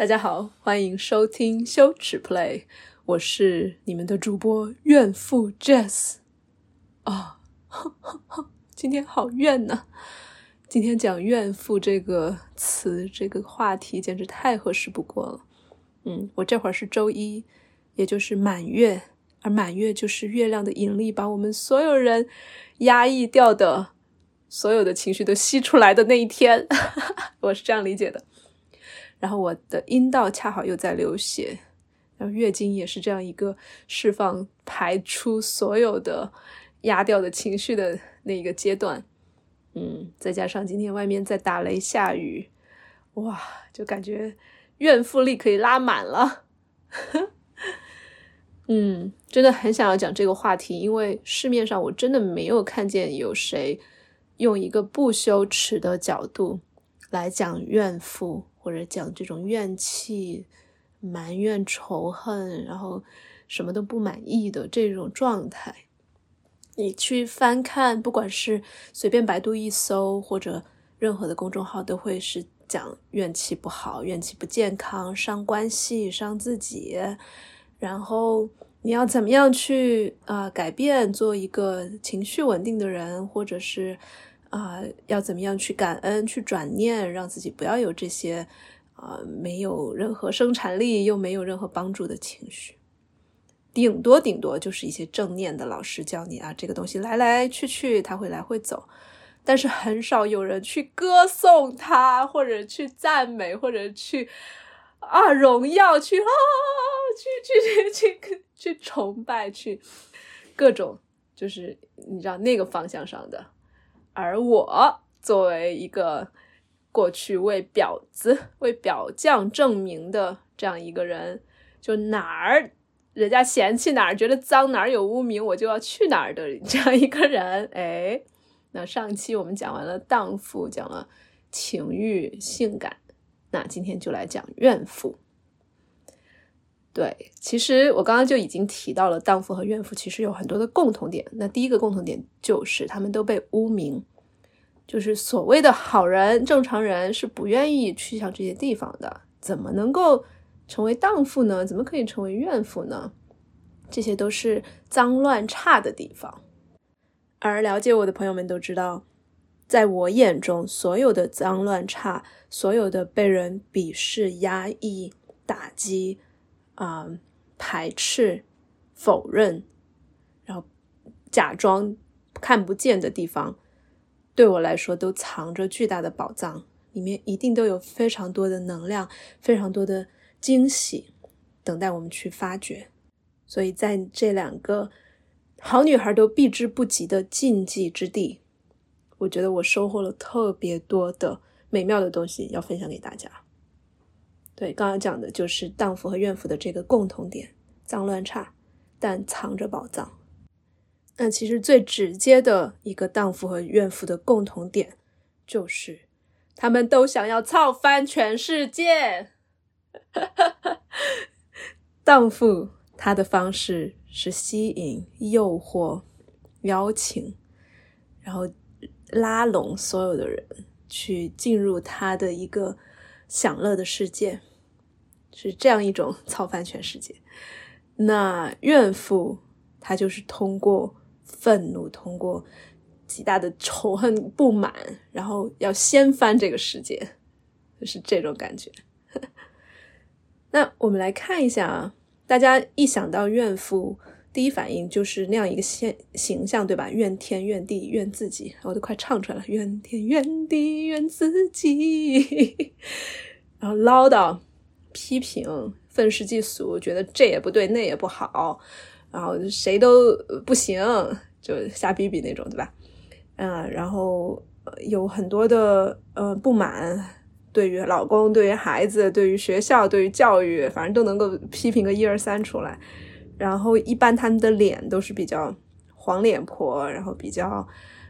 大家好，欢迎收听羞耻 Play，我是你们的主播怨妇 Jess。啊，今天好怨呐！今天讲怨妇这个词，这个话题简直太合适不过了。嗯，我这会儿是周一，也就是满月，而满月就是月亮的引力把我们所有人压抑掉的所有的情绪都吸出来的那一天，我是这样理解的。然后我的阴道恰好又在流血，然后月经也是这样一个释放、排出所有的压掉的情绪的那一个阶段。嗯，再加上今天外面在打雷下雨，哇，就感觉怨妇力可以拉满了。嗯，真的很想要讲这个话题，因为市面上我真的没有看见有谁用一个不羞耻的角度来讲怨妇。或者讲这种怨气、埋怨、仇恨，然后什么都不满意的这种状态，你去翻看，不管是随便百度一搜，或者任何的公众号，都会是讲怨气不好、怨气不健康、伤关系、伤自己。然后你要怎么样去啊改变，做一个情绪稳定的人，或者是。啊，要怎么样去感恩、去转念，让自己不要有这些啊没有任何生产力又没有任何帮助的情绪。顶多顶多就是一些正念的老师教你啊，这个东西来来去去，它会来会走，但是很少有人去歌颂他，或者去赞美，或者去啊荣耀，去啊去去去去去崇拜，去各种就是你知道那个方向上的。而我作为一个过去为婊子、为表匠证明的这样一个人，就哪儿人家嫌弃哪儿，觉得脏哪儿有污名，我就要去哪儿的这样一个人。哎，那上期我们讲完了荡妇，讲了情欲、性感，那今天就来讲怨妇。对，其实我刚刚就已经提到了荡妇和怨妇其实有很多的共同点。那第一个共同点就是他们都被污名，就是所谓的好人、正常人是不愿意去向这些地方的。怎么能够成为荡妇呢？怎么可以成为怨妇呢？这些都是脏乱差的地方。而了解我的朋友们都知道，在我眼中，所有的脏乱差，所有的被人鄙视、压抑、打击。啊，排斥、否认，然后假装看不见的地方，对我来说都藏着巨大的宝藏，里面一定都有非常多的能量，非常多的惊喜等待我们去发掘。所以在这两个好女孩都避之不及的禁忌之地，我觉得我收获了特别多的美妙的东西，要分享给大家。对，刚刚讲的就是荡妇和怨妇的这个共同点，脏乱差，但藏着宝藏。那其实最直接的一个荡妇和怨妇的共同点，就是他们都想要操翻全世界。荡妇她的方式是吸引、诱惑、邀请，然后拉拢所有的人去进入她的一个享乐的世界。是这样一种操翻全世界。那怨妇，她就是通过愤怒，通过极大的仇恨、不满，然后要掀翻这个世界，就 是这种感觉。那我们来看一下啊，大家一想到怨妇，第一反应就是那样一个现形象，对吧？怨天怨地怨自己，我都快唱出来了：怨天怨地怨自己，然后唠叨。批评、愤世嫉俗，觉得这也不对，那也不好，然后谁都不行，就瞎逼逼那种，对吧？嗯，然后有很多的呃不满，对于老公、对于孩子、对于学校、对于教育，反正都能够批评个一二三出来。然后一般他们的脸都是比较黄脸婆，然后比较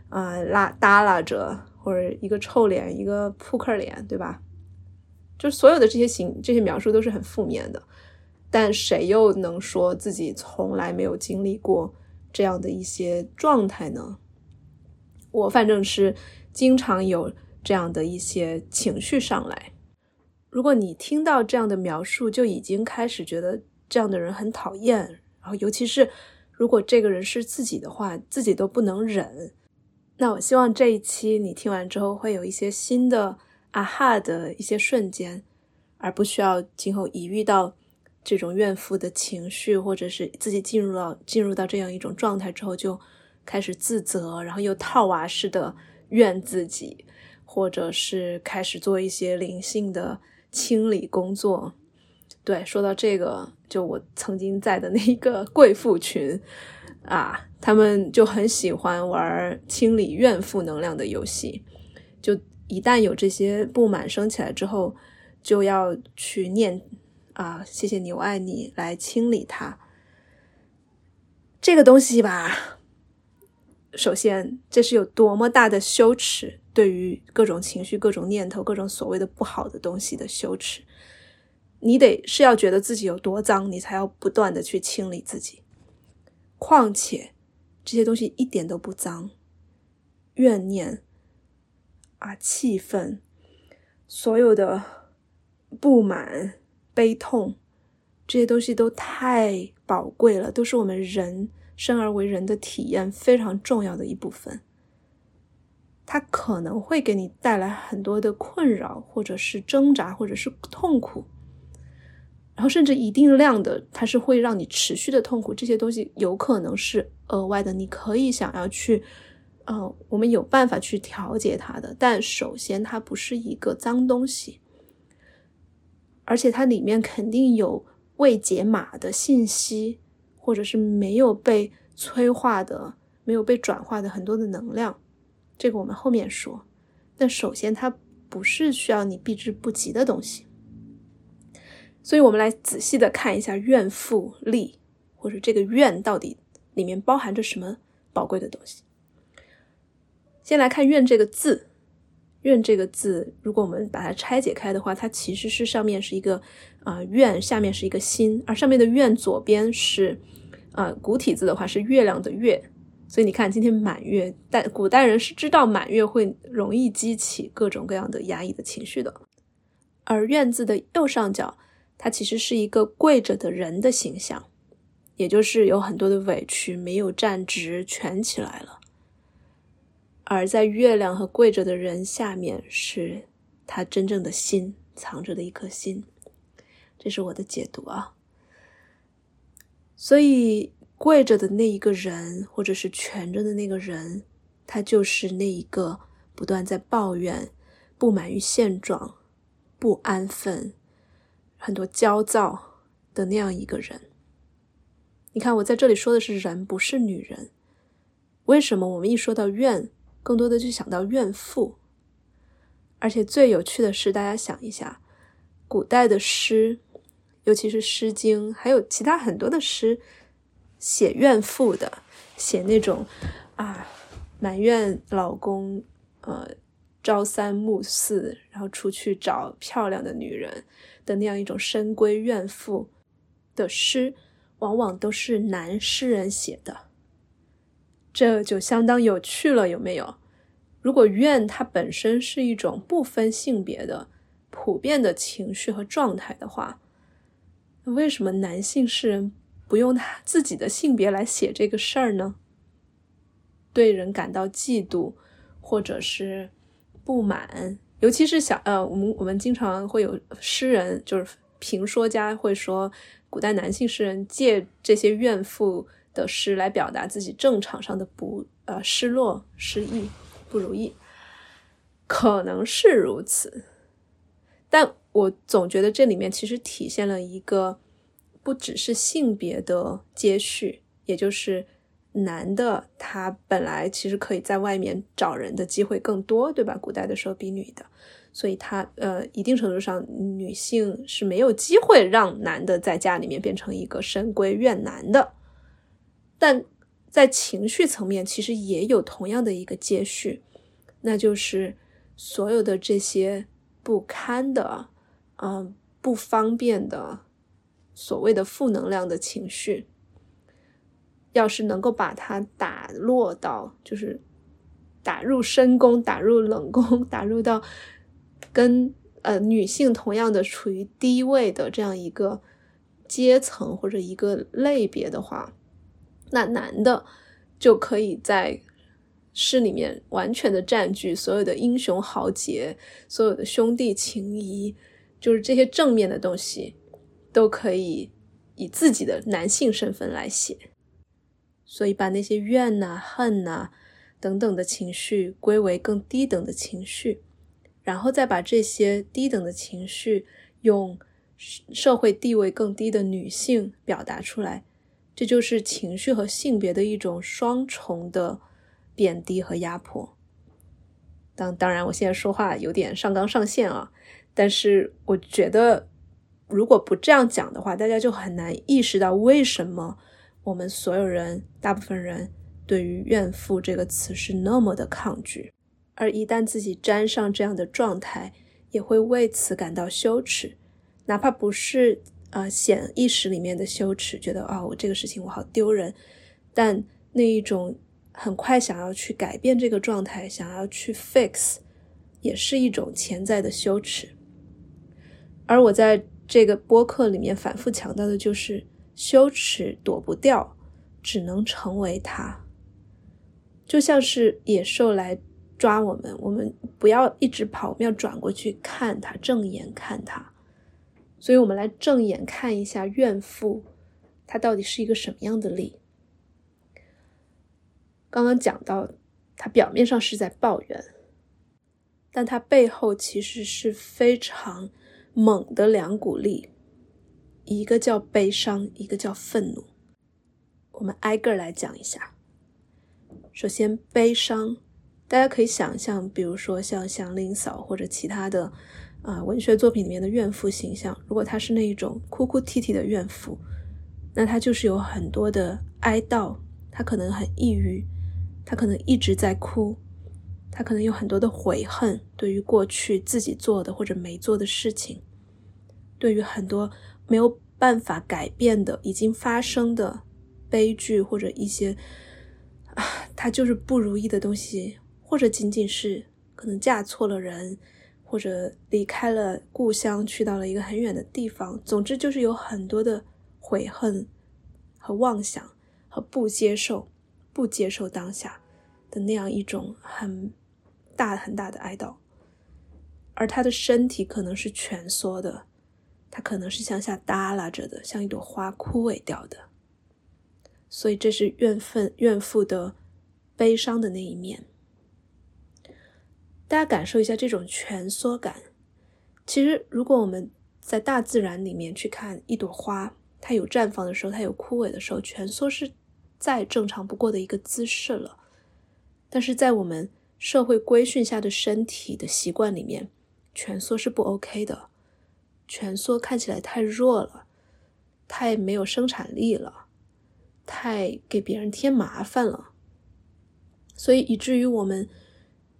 啊拉耷拉着，或者一个臭脸，一个扑克脸，对吧？就所有的这些形这些描述都是很负面的，但谁又能说自己从来没有经历过这样的一些状态呢？我反正是经常有这样的一些情绪上来，如果你听到这样的描述，就已经开始觉得这样的人很讨厌，然后尤其是如果这个人是自己的话，自己都不能忍。那我希望这一期你听完之后会有一些新的啊哈的一些瞬间，而不需要今后一遇到这种怨妇的情绪，或者是自己进入到进入到这样一种状态之后，就开始自责，然后又套娃似的怨自己，或者是开始做一些灵性的。清理工作，对，说到这个，就我曾经在的那一个贵妇群啊，他们就很喜欢玩清理怨妇能量的游戏。就一旦有这些不满升起来之后，就要去念啊，谢谢你，我爱你，来清理它。这个东西吧，首先这是有多么大的羞耻。对于各种情绪、各种念头、各种所谓的不好的东西的羞耻，你得是要觉得自己有多脏，你才要不断的去清理自己。况且这些东西一点都不脏，怨念啊、气愤、所有的不满、悲痛，这些东西都太宝贵了，都是我们人生而为人的体验非常重要的一部分。它可能会给你带来很多的困扰，或者是挣扎，或者是痛苦，然后甚至一定量的，它是会让你持续的痛苦。这些东西有可能是额外的，你可以想要去，呃，我们有办法去调节它的。但首先，它不是一个脏东西，而且它里面肯定有未解码的信息，或者是没有被催化的、没有被转化的很多的能量。这个我们后面说，但首先它不是需要你避之不及的东西，所以我们来仔细的看一下怨妇力，或者这个怨到底里面包含着什么宝贵的东西。先来看怨这个字，怨这个字，如果我们把它拆解开的话，它其实是上面是一个啊怨，下面是一个心，而上面的怨左边是啊古体字的话是月亮的月。所以你看，今天满月，但古代人是知道满月会容易激起各种各样的压抑的情绪的。而“院”字的右上角，它其实是一个跪着的人的形象，也就是有很多的委屈没有站直，蜷起来了。而在月亮和跪着的人下面，是他真正的心藏着的一颗心。这是我的解读啊。所以。跪着的那一个人，或者是蜷着的那个人，他就是那一个不断在抱怨、不满于现状、不安分、很多焦躁的那样一个人。你看，我在这里说的是人，不是女人。为什么我们一说到怨，更多的就想到怨妇？而且最有趣的是，大家想一下，古代的诗，尤其是《诗经》，还有其他很多的诗。写怨妇的，写那种啊埋怨老公，呃朝三暮四，然后出去找漂亮的女人的那样一种深闺怨妇的诗，往往都是男诗人写的。这就相当有趣了，有没有？如果怨它本身是一种不分性别的普遍的情绪和状态的话，为什么男性诗人？不用他自己的性别来写这个事儿呢？对人感到嫉妒，或者是不满，尤其是小呃，我们我们经常会有诗人，就是评说家会说，古代男性诗人借这些怨妇的诗来表达自己正常上的不呃失落、失意、不如意，可能是如此，但我总觉得这里面其实体现了一个。不只是性别的接续，也就是男的他本来其实可以在外面找人的机会更多，对吧？古代的时候比女的，所以他呃一定程度上女性是没有机会让男的在家里面变成一个深闺怨男的。但在情绪层面，其实也有同样的一个接续，那就是所有的这些不堪的，嗯，不方便的。所谓的负能量的情绪，要是能够把它打落到，就是打入深宫、打入冷宫、打入到跟呃女性同样的处于低位的这样一个阶层或者一个类别的话，那男的就可以在诗里面完全的占据所有的英雄豪杰，所有的兄弟情谊，就是这些正面的东西都可以以自己的男性身份来写，所以把那些怨呐、恨呐。等等的情绪归为更低等的情绪，然后再把这些低等的情绪用社会地位更低的女性表达出来，这就是情绪和性别的一种双重的贬低和压迫。当当然，我现在说话有点上纲上线啊，但是我觉得如果不这样讲的话，大家就很难意识到为什么我们所有人，大部分人。对于怨妇这个词是那么的抗拒，而一旦自己沾上这样的状态，也会为此感到羞耻，哪怕不是呃显意识里面的羞耻，觉得啊我这个事情我好丢人，但那一种很快想要去改变这个状态，想要去 fix，也是一种潜在的羞耻。而我在这个播客里面反复强调的就是，羞耻躲不掉，只能成为它。就像是野兽来抓我们，我们不要一直跑，我们要转过去看它，正眼看它。所以，我们来正眼看一下怨妇，她到底是一个什么样的力？刚刚讲到，她表面上是在抱怨，但她背后其实是非常猛的两股力，一个叫悲伤，一个叫愤怒。我们挨个来讲一下。首先，悲伤，大家可以想象，比如说像祥林嫂或者其他的啊文学作品里面的怨妇形象，如果她是那一种哭哭啼啼的怨妇，那她就是有很多的哀悼，她可能很抑郁，她可能一直在哭，她可能有很多的悔恨，对于过去自己做的或者没做的事情，对于很多没有办法改变的已经发生的悲剧或者一些。啊，他就是不如意的东西，或者仅仅是可能嫁错了人，或者离开了故乡，去到了一个很远的地方。总之，就是有很多的悔恨和妄想，和不接受、不接受当下的那样一种很大很大的哀悼。而他的身体可能是蜷缩的，他可能是向下耷拉着的，像一朵花枯萎掉的。所以，这是怨愤、怨妇的悲伤的那一面。大家感受一下这种蜷缩感。其实，如果我们在大自然里面去看一朵花，它有绽放的时候，它有枯萎的时候，蜷缩是再正常不过的一个姿势了。但是在我们社会规训下的身体的习惯里面，蜷缩是不 OK 的。蜷缩看起来太弱了，太没有生产力了。太给别人添麻烦了，所以以至于我们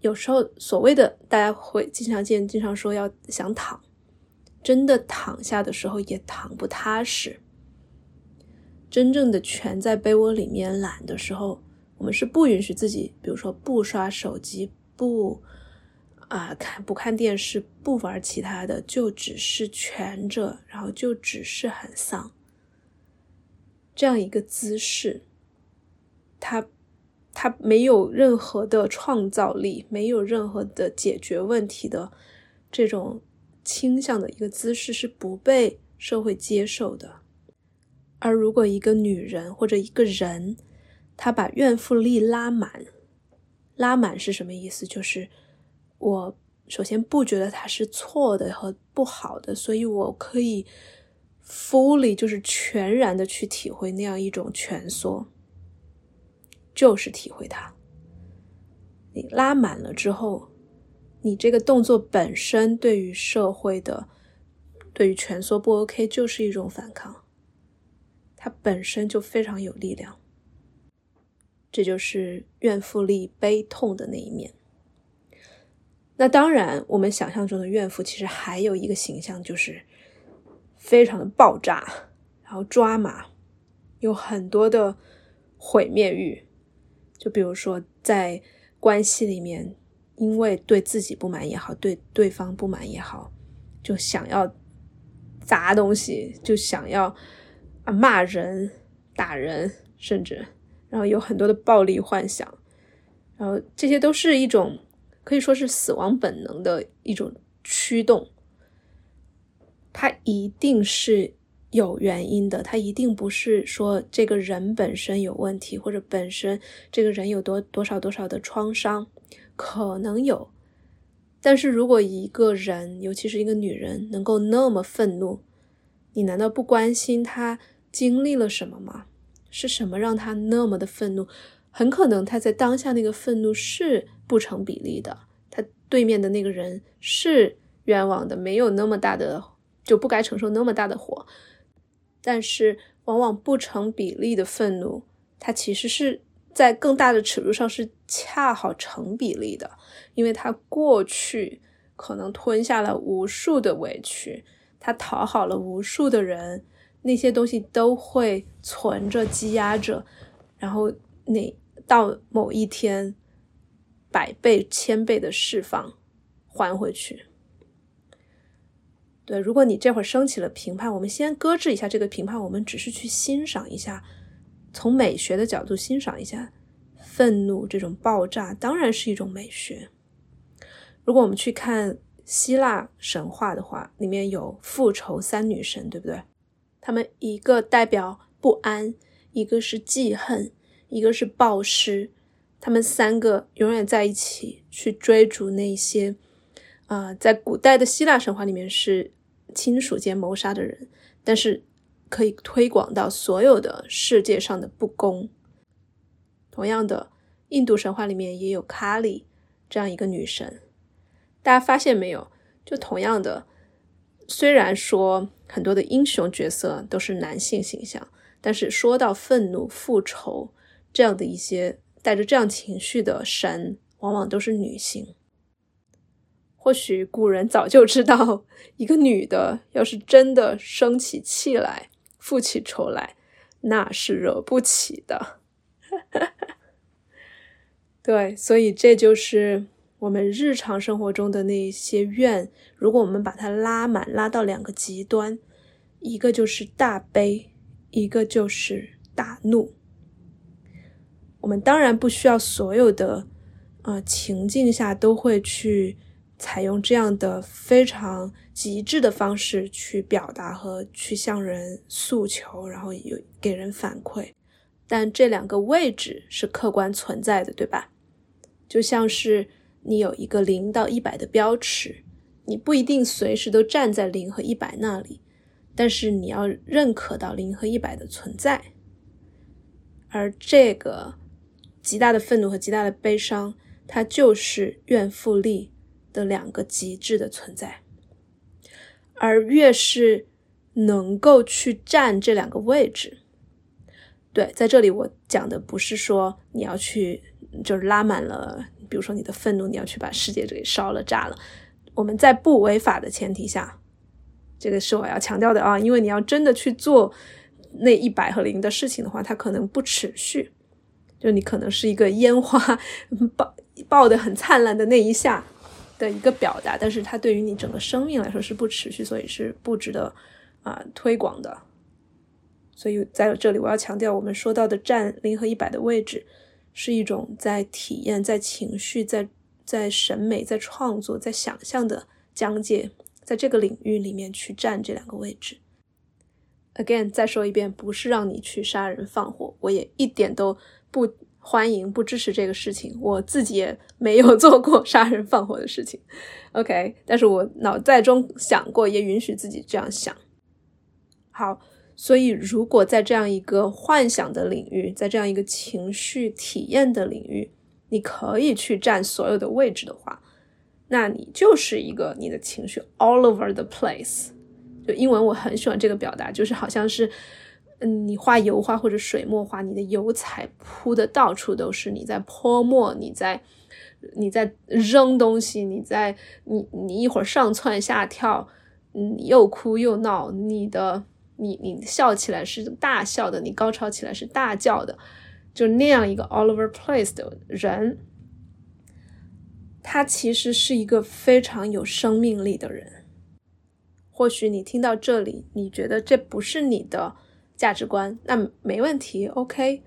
有时候所谓的大家会经常见、经常说要想躺，真的躺下的时候也躺不踏实。真正的蜷在被窝里面懒的时候，我们是不允许自己，比如说不刷手机、不啊看不看电视、不玩其他的，就只是蜷着，然后就只是很丧。这样一个姿势，他他没有任何的创造力，没有任何的解决问题的这种倾向的一个姿势是不被社会接受的。而如果一个女人或者一个人，她把怨妇力拉满，拉满是什么意思？就是我首先不觉得她是错的和不好的，所以我可以。fully 就是全然的去体会那样一种蜷缩，就是体会它。你拉满了之后，你这个动作本身对于社会的、对于蜷缩不 OK，就是一种反抗，它本身就非常有力量。这就是怨妇力悲痛的那一面。那当然，我们想象中的怨妇其实还有一个形象，就是。非常的爆炸，然后抓马，有很多的毁灭欲。就比如说，在关系里面，因为对自己不满也好，对对方不满也好，就想要砸东西，就想要啊骂人、打人，甚至然后有很多的暴力幻想，然后这些都是一种可以说是死亡本能的一种驱动，它一定是。有原因的，他一定不是说这个人本身有问题，或者本身这个人有多多少多少的创伤，可能有。但是如果一个人，尤其是一个女人，能够那么愤怒，你难道不关心她经历了什么吗？是什么让她那么的愤怒？很可能她在当下那个愤怒是不成比例的，她对面的那个人是冤枉的，没有那么大的就不该承受那么大的火。但是，往往不成比例的愤怒，它其实是在更大的尺度上是恰好成比例的，因为他过去可能吞下了无数的委屈，他讨好了无数的人，那些东西都会存着积压着，然后那到某一天，百倍千倍的释放，还回去。对，如果你这会儿升起了评判，我们先搁置一下这个评判，我们只是去欣赏一下，从美学的角度欣赏一下愤怒这种爆炸，当然是一种美学。如果我们去看希腊神话的话，里面有复仇三女神，对不对？她们一个代表不安，一个是记恨，一个是暴尸，她们三个永远在一起去追逐那些啊，在古代的希腊神话里面是。亲属间谋杀的人，但是可以推广到所有的世界上的不公。同样的，印度神话里面也有卡里这样一个女神。大家发现没有？就同样的，虽然说很多的英雄角色都是男性形象，但是说到愤怒、复仇这样的一些带着这样情绪的神，往往都是女性。或许古人早就知道，一个女的要是真的生起气来、负起仇来，那是惹不起的。对，所以这就是我们日常生活中的那些怨。如果我们把它拉满，拉到两个极端，一个就是大悲，一个就是大怒。我们当然不需要所有的啊情境下都会去。采用这样的非常极致的方式去表达和去向人诉求，然后有给人反馈，但这两个位置是客观存在的，对吧？就像是你有一个零到一百的标尺，你不一定随时都站在零和一百那里，但是你要认可到零和一百的存在，而这个极大的愤怒和极大的悲伤，它就是怨妇力。的两个极致的存在，而越是能够去占这两个位置，对，在这里我讲的不是说你要去就是拉满了，比如说你的愤怒，你要去把世界给烧了炸了。我们在不违法的前提下，这个是我要强调的啊，因为你要真的去做那一百和零的事情的话，它可能不持续，就你可能是一个烟花 爆爆的很灿烂的那一下。的一个表达，但是它对于你整个生命来说是不持续，所以是不值得啊推广的。所以在这里，我要强调，我们说到的占零和一百的位置，是一种在体验、在情绪、在在审美、在创作、在想象的疆界，在这个领域里面去占这两个位置。Again，再说一遍，不是让你去杀人放火，我也一点都不。欢迎不支持这个事情，我自己也 没有做过杀人放火的事情，OK，但是我脑袋中想过，也允许自己这样想。好，所以如果在这样一个幻想的领域，在这样一个情绪体验的领域，你可以去占所有的位置的话，那你就是一个你的情绪 all over the place。就英文我很喜欢这个表达，就是好像是。嗯，你画油画或者水墨画，你的油彩铺的到处都是，你在泼墨，你在你在扔东西，你在你你一会儿上蹿下跳，你又哭又闹，你的你你笑起来是大笑的，你高潮起来是大叫的，就那样一个 all over place 的人，他其实是一个非常有生命力的人。或许你听到这里，你觉得这不是你的价值观，那没问题，OK。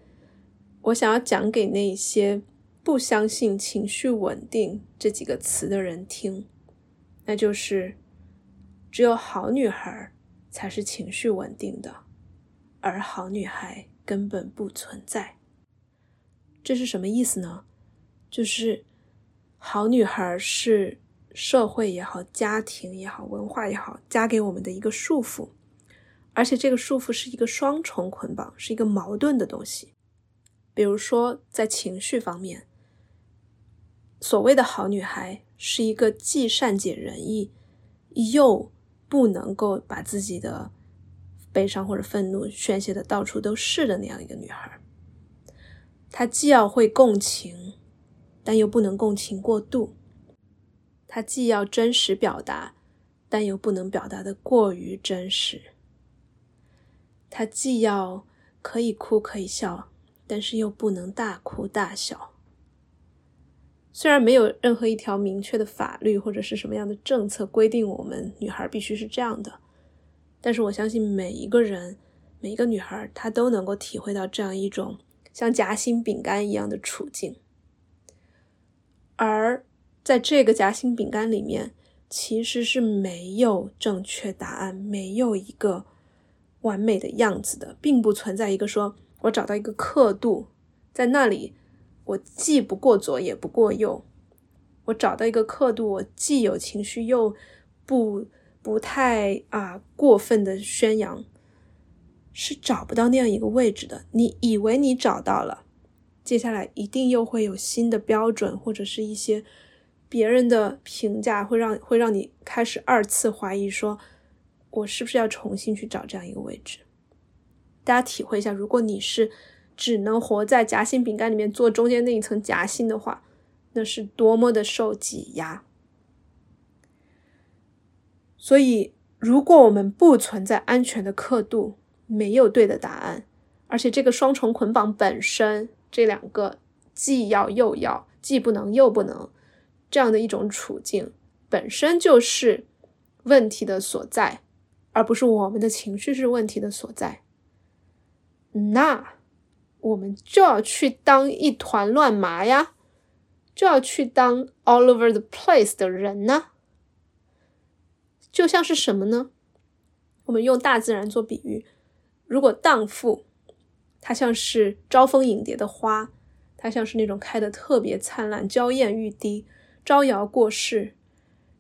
我想要讲给那些不相信情绪稳定这几个词的人听，那就是只有好女孩才是情绪稳定的，而好女孩根本不存在。这是什么意思呢？就是好女孩是社会也好、家庭也好、文化也好加给我们的一个束缚，而且这个束缚是一个双重捆绑，是一个矛盾的东西。比如说，在情绪方面，所谓的好女孩是一个既善解人意，又不能够把自己的悲伤或者愤怒宣泄的到处都是的那样一个女孩。她既要会共情，但又不能共情过度；她既要真实表达，但又不能表达的过于真实；她既要可以哭可以笑。但是又不能大哭大笑。虽然没有任何一条明确的法律或者是什么样的政策规定我们女孩必须是这样的，但是我相信每一个人，每一个女孩，她都能够体会到这样一种像夹心饼干一样的处境。而在这个夹心饼干里面，其实是没有正确答案，没有一个完美的样子的，并不存在一个说。我找到一个刻度，在那里，我既不过左也不过右。我找到一个刻度，我既有情绪，又不不太啊过分的宣扬，是找不到那样一个位置的。你以为你找到了，接下来一定又会有新的标准，或者是一些别人的评价，会让会让你开始二次怀疑，说我是不是要重新去找这样一个位置。大家体会一下，如果你是只能活在夹心饼干里面做中间那一层夹心的话，那是多么的受挤压。所以，如果我们不存在安全的刻度，没有对的答案，而且这个双重捆绑本身，这两个既要又要，既不能又不能，这样的一种处境，本身就是问题的所在，而不是我们的情绪是问题的所在。那我们就要去当一团乱麻呀，就要去当 all over the place 的人呢。就像是什么呢？我们用大自然做比喻，如果荡妇，她像是招蜂引蝶的花，它像是那种开的特别灿烂、娇艳欲滴、招摇过市，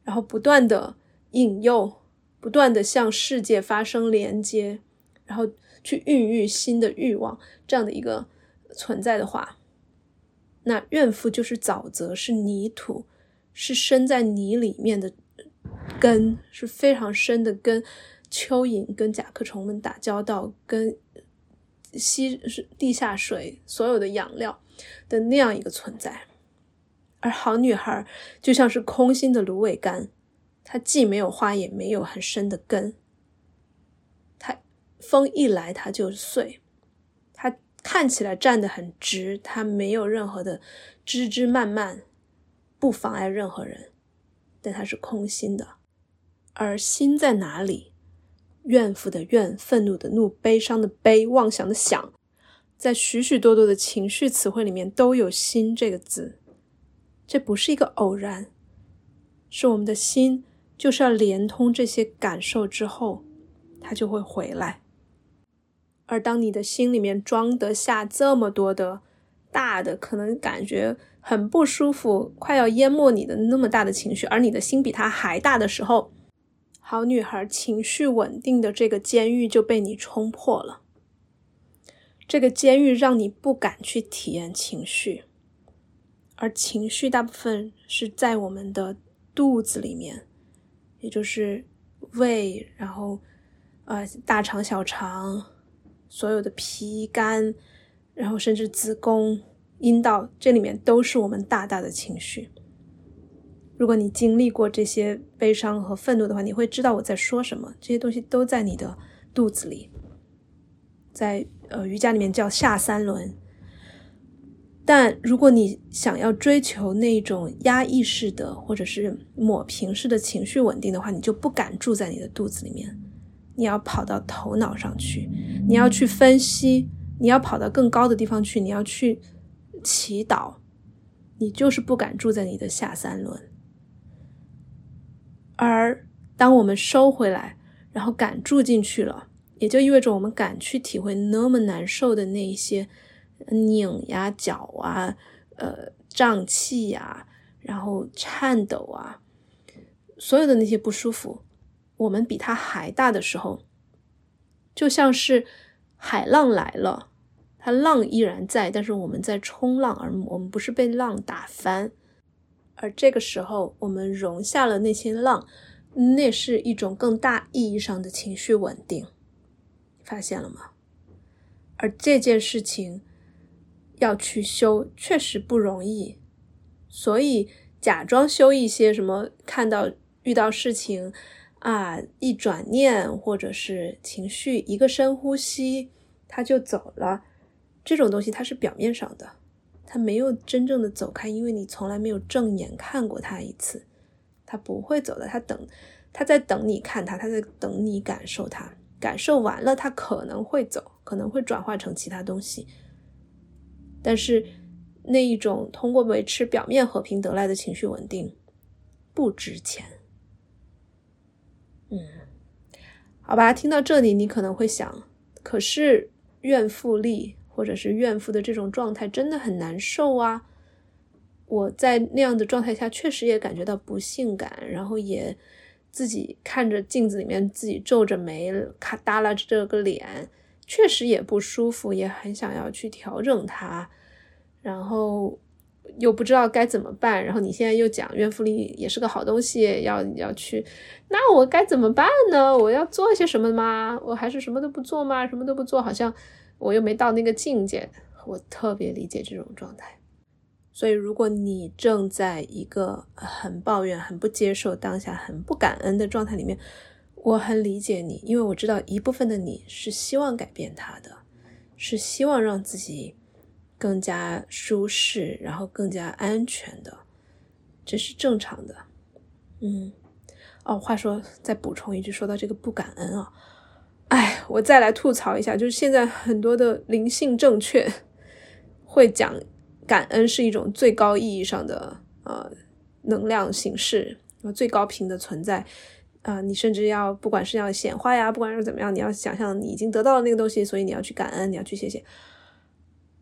然后不断的引诱，不断的向世界发生连接，然后。去孕育新的欲望，这样的一个存在的话，那怨妇就是沼泽，是泥土，是深在泥里面的根，是非常深的跟蚯蚓、跟甲壳虫们打交道，跟吸是地下水所有的养料的那样一个存在。而好女孩就像是空心的芦苇干，它既没有花，也没有很深的根。它风一来，它就碎。它看起来站得很直，它没有任何的枝枝蔓蔓，不妨碍任何人。但它是空心的。而心在哪里？怨妇的怨，愤怒的怒，悲伤的悲，妄想的想，在许许多多的情绪词汇里面都有“心”这个字。这不是一个偶然，是我们的心就是要连通这些感受之后，它就会回来。而当你的心里面装得下这么多的大的，可能感觉很不舒服，快要淹没你的那么大的情绪，而你的心比它还大的时候，好女孩情绪稳定的这个监狱就被你冲破了。这个监狱让你不敢去体验情绪，而情绪大部分是在我们的肚子里面，也就是胃，然后呃大肠、小肠。所有的脾肝，然后甚至子宫、阴道，这里面都是我们大大的情绪。如果你经历过这些悲伤和愤怒的话，你会知道我在说什么。这些东西都在你的肚子里，在呃瑜伽里面叫下三轮。但如果你想要追求那种压抑式的或者是抹平式的情绪稳定的话，你就不敢住在你的肚子里面，你要跑到头脑上去，你要去分析，你要跑到更高的地方去，你要去祈祷，你就是不敢住在你的下三轮。而当我们收回来，然后敢住进去了，也就意味着我们敢去体会那么难受的那一些。拧呀、脚啊、呃、胀气呀，然后颤抖啊，所有的那些不舒服，我们比它还大的时候，就像是海浪来了，它浪依然在，但是我们在冲浪，而我们不是被浪打翻。而这个时候，我们容下了那些浪，那是一种更大意义上的情绪稳定，发现了吗？而这件事情。要去修确实不容易，所以假装修一些什么，看到遇到事情啊，一转念或者是情绪一个深呼吸，他就走了。这种东西它是表面上的，他没有真正的走开，因为你从来没有正眼看过他一次，他不会走的。他等，他在等你看他，他在等你感受他，感受完了，他可能会走，可能会转化成其他东西。但是，那一种通过维持表面和平得来的情绪稳定，不值钱。嗯，好吧，听到这里，你可能会想，可是怨妇力或者是怨妇的这种状态真的很难受啊！我在那样的状态下，确实也感觉到不性感，然后也自己看着镜子里面自己皱着眉，咔耷拉着个脸。确实也不舒服，也很想要去调整它，然后又不知道该怎么办。然后你现在又讲怨妇力也是个好东西，要要去，那我该怎么办呢？我要做些什么吗？我还是什么都不做吗？什么都不做，好像我又没到那个境界。我特别理解这种状态。所以，如果你正在一个很抱怨、很不接受当下、很不感恩的状态里面，我很理解你，因为我知道一部分的你是希望改变他的，是希望让自己更加舒适，然后更加安全的，这是正常的。嗯，哦，话说再补充一句，说到这个不感恩啊，哎，我再来吐槽一下，就是现在很多的灵性正确会讲感恩是一种最高意义上的呃能量形式，最高频的存在。啊，你甚至要不管是要显化呀，不管是怎么样，你要想象你已经得到了那个东西，所以你要去感恩，你要去谢谢。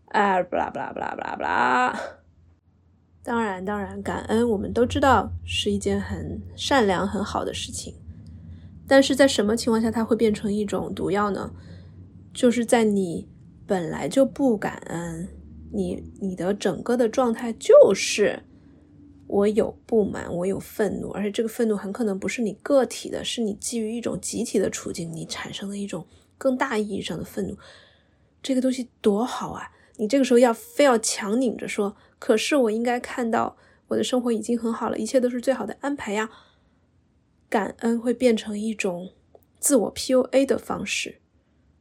哎，不啦不啦不啦不啦不啦。当然，当然，感恩我们都知道是一件很善良、很好的事情。但是在什么情况下它会变成一种毒药呢？就是在你本来就不感恩，你你的整个的状态就是。我有不满，我有愤怒，而且这个愤怒很可能不是你个体的，是你基于一种集体的处境，你产生的一种更大意义上的愤怒。这个东西多好啊！你这个时候要非要强拧着说，可是我应该看到我的生活已经很好了，一切都是最好的安排呀。感恩会变成一种自我 PUA 的方式，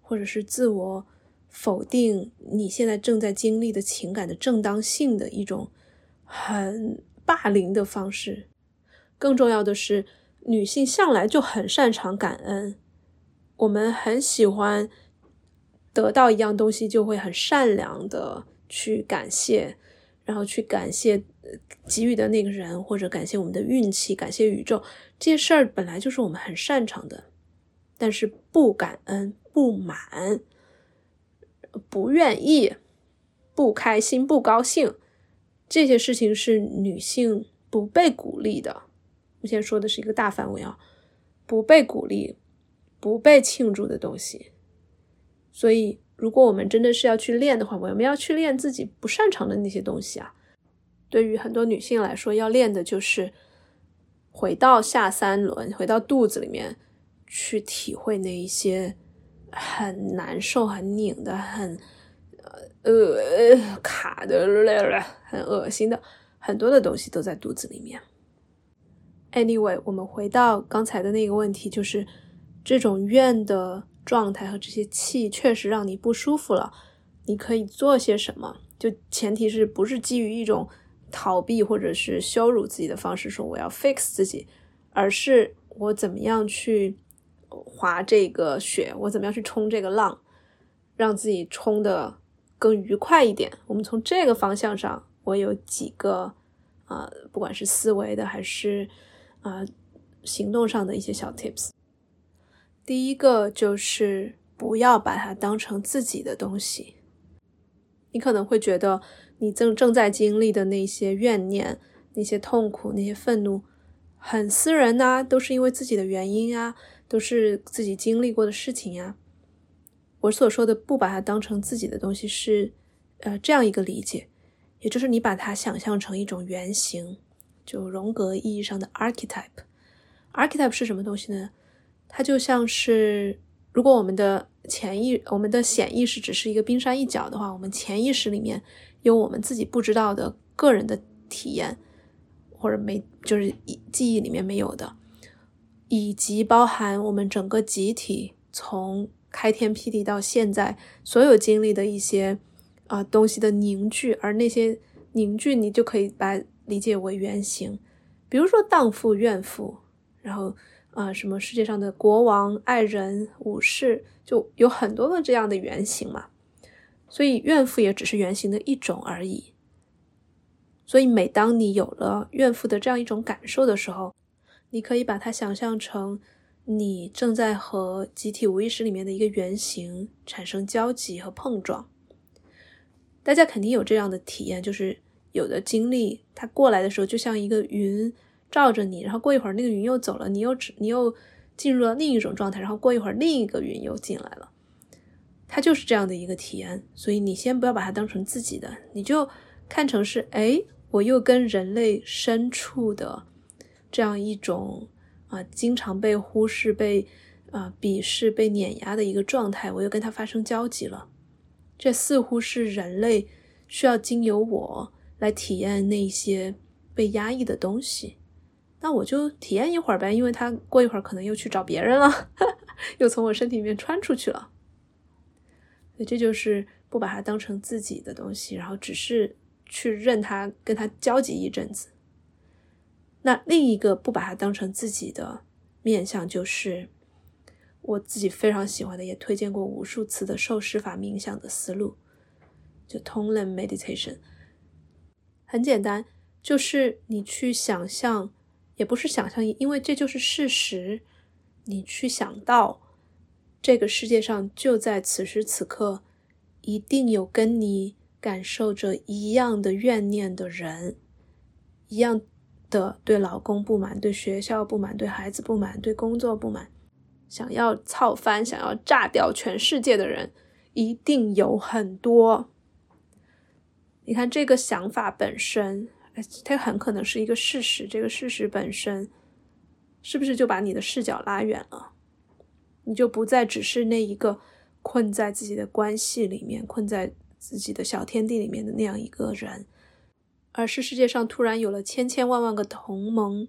或者是自我否定你现在正在经历的情感的正当性的一种很。霸凌的方式，更重要的是，女性向来就很擅长感恩。我们很喜欢得到一样东西，就会很善良的去感谢，然后去感谢给予的那个人，或者感谢我们的运气，感谢宇宙。这些事儿本来就是我们很擅长的，但是不感恩、不满、不愿意、不开心、不高兴。这些事情是女性不被鼓励的。我现在说的是一个大范围啊，不被鼓励、不被庆祝的东西。所以，如果我们真的是要去练的话，我们要去练自己不擅长的那些东西啊。对于很多女性来说，要练的就是回到下三轮，回到肚子里面去体会那一些很难受、很拧的、很。呃，卡的很恶心的，很多的东西都在肚子里面。Anyway，我们回到刚才的那个问题，就是这种怨的状态和这些气确实让你不舒服了。你可以做些什么就前提是不是基于一种逃避或者是羞辱自己的方式说我要 fix 自己，而是我怎么样去滑这个雪，我怎么样去冲这个浪，让自己冲的更愉快一点。我们从这个方向上，我有几个啊，不管是思维的还是啊行动上的一些小 tips。第一个就是不要把它当成自己的东西。你可能会觉得你正正在经历的那些怨念、那些痛苦、那些愤怒很私人呐，都是因为自己的原因啊，都是自己经历过的事情呀。我所说的不把它当成自己的东西是，呃，这样一个理解，也就是你把它想象成一种原型，就荣格意义上的 archetype。archetype 是什么东西呢？它就像是，如果我们的潜意、我们的显意识只是一个冰山一角的话，我们潜意识里面有我们自己不知道的个人的体验，或者没就是记忆里面没有的，以及包含我们整个集体从开天辟地到现在所有经历的一些啊东西的凝聚，而那些凝聚你就可以把理解为原型，比如说荡妇、怨妇，然后。啊，什么世界上的国王、爱人、武士，就有很多的这样的原型嘛。所以怨妇也只是原型的一种而已。所以每当你有了怨妇的这样一种感受的时候，你可以把它想象成你正在和集体无意识里面的一个原型产生交集和碰撞。大家肯定有这样的体验，就是有的经历它过来的时候，就像一个云。罩着你，然后过一会儿那个云又走了，你又你又进入了另一种状态，然后过一会儿另一个云又进来了，它就是这样的一个体验。所以你先不要把它当成自己的，你就看成是，哎，我又跟人类深处的这样一种啊，经常被忽视、被啊鄙视、被碾压的一个状态，我又跟他发生交集了。这似乎是人类需要经由我来体验那些被压抑的东西。那我就体验一会儿呗，因为他过一会儿可能又去找别人了，又从我身体里面穿出去了。所以这就是不把它当成自己的东西，然后只是去任他跟他交集一阵子。那另一个不把它当成自己的面相，就是我自己非常喜欢的，也推荐过无数次的受施法冥想的思路，就 Tonglen Meditation。很简单，就是你去想象。也不是想象，因为这就是事实。你去想到，这个世界上就在此时此刻，一定有跟你感受着一样的怨念的人，一样的对老公不满、对学校不满、对孩子不满、对工作不满，想要操翻、想要炸掉全世界的人，一定有很多。你看这个想法本身。它很可能是一个事实，这个事实本身是不是就把你的视角拉远了？你就不再只是那一个困在自己的关系里面、困在自己的小天地里面的那样一个人，而是世界上突然有了千千万万个同盟，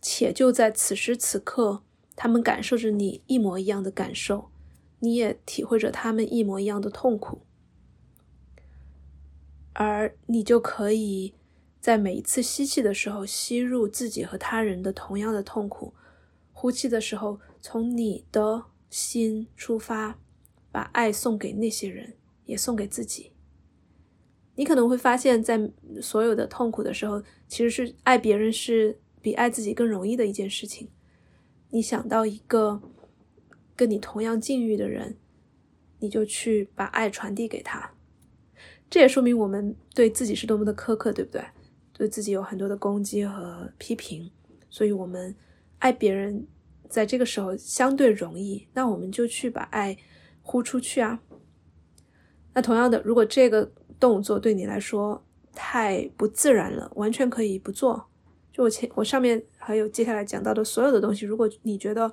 且就在此时此刻，他们感受着你一模一样的感受，你也体会着他们一模一样的痛苦，而你就可以。在每一次吸气的时候，吸入自己和他人的同样的痛苦；呼气的时候，从你的心出发，把爱送给那些人，也送给自己。你可能会发现，在所有的痛苦的时候，其实是爱别人是比爱自己更容易的一件事情。你想到一个跟你同样境遇的人，你就去把爱传递给他。这也说明我们对自己是多么的苛刻，对不对？对自己有很多的攻击和批评，所以我们爱别人，在这个时候相对容易。那我们就去把爱呼出去啊。那同样的，如果这个动作对你来说太不自然了，完全可以不做。就我前我上面还有接下来讲到的所有的东西，如果你觉得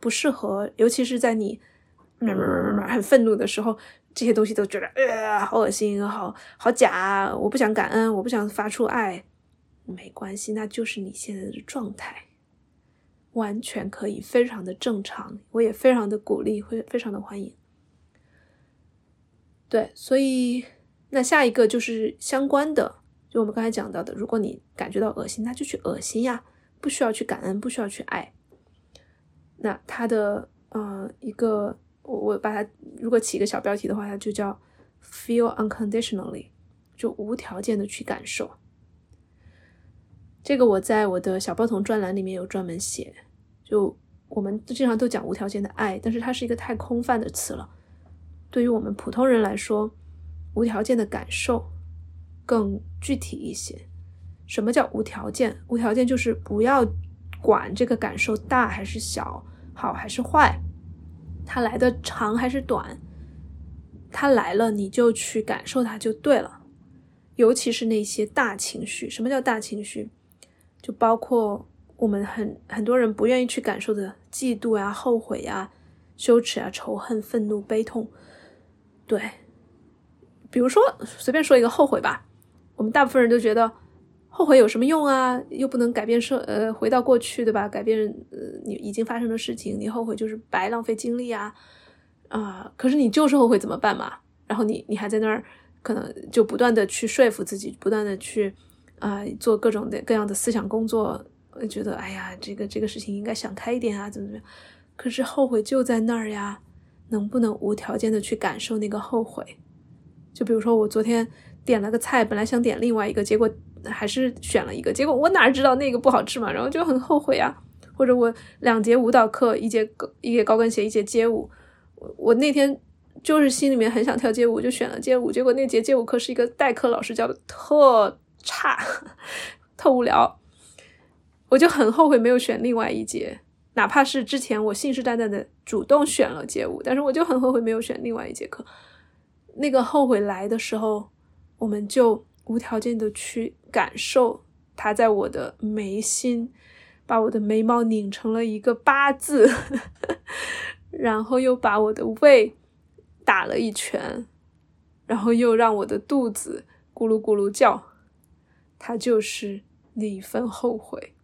不适合，尤其是在你很愤怒的时候。这些东西都觉得，呃，好恶心，好好假，我不想感恩，我不想发出爱，没关系，那就是你现在的状态，完全可以，非常的正常，我也非常的鼓励，会非常的欢迎。对，所以那下一个就是相关的，就我们刚才讲到的，如果你感觉到恶心，那就去恶心呀，不需要去感恩，不需要去爱。那它的呃一个，我我把它如果起一个小标题的话，它就叫 feel unconditionally，就无条件的去感受。这个我在我的小报童专栏里面有专门写，就我们经常都讲无条件的爱，但是它是一个太空泛的词了。对于我们普通人来说，无条件的感受更具体一些。什么叫无条件？无条件就是不要管这个感受大还是小，好还是坏，它来的长还是短，它来了你就去感受它就对了。尤其是那些大情绪，什么叫大情绪？就包括我们很很多人不愿意去感受的嫉妒呀、后悔呀、羞耻啊、仇恨、愤怒、悲痛，对，比如说随便说一个后悔吧，我们大部分人都觉得后悔有什么用啊？又不能改变社呃回到过去，对吧？改变呃你已经发生的事情，你后悔就是白浪费精力啊啊！可是你就是后悔怎么办嘛？然后你你还在那儿可能就不断的去说服自己，不断的去。啊，做各种的各样的思想工作，觉得哎呀，这个这个事情应该想开一点啊，怎么怎么样？可是后悔就在那儿呀，能不能无条件的去感受那个后悔？就比如说我昨天点了个菜，本来想点另外一个，结果还是选了一个，结果我哪知道那个不好吃嘛，然后就很后悔啊。或者我两节舞蹈课，一节高一节高跟鞋，一节街舞，我我那天就是心里面很想跳街舞，就选了街舞，结果那节街舞课是一个代课老师教的，特。差，特无聊，我就很后悔没有选另外一节，哪怕是之前我信誓旦旦的主动选了街舞，但是我就很后悔没有选另外一节课。那个后悔来的时候，我们就无条件的去感受它在我的眉心，把我的眉毛拧成了一个八字，然后又把我的胃打了一拳，然后又让我的肚子咕噜咕噜叫。它就是那一份后悔。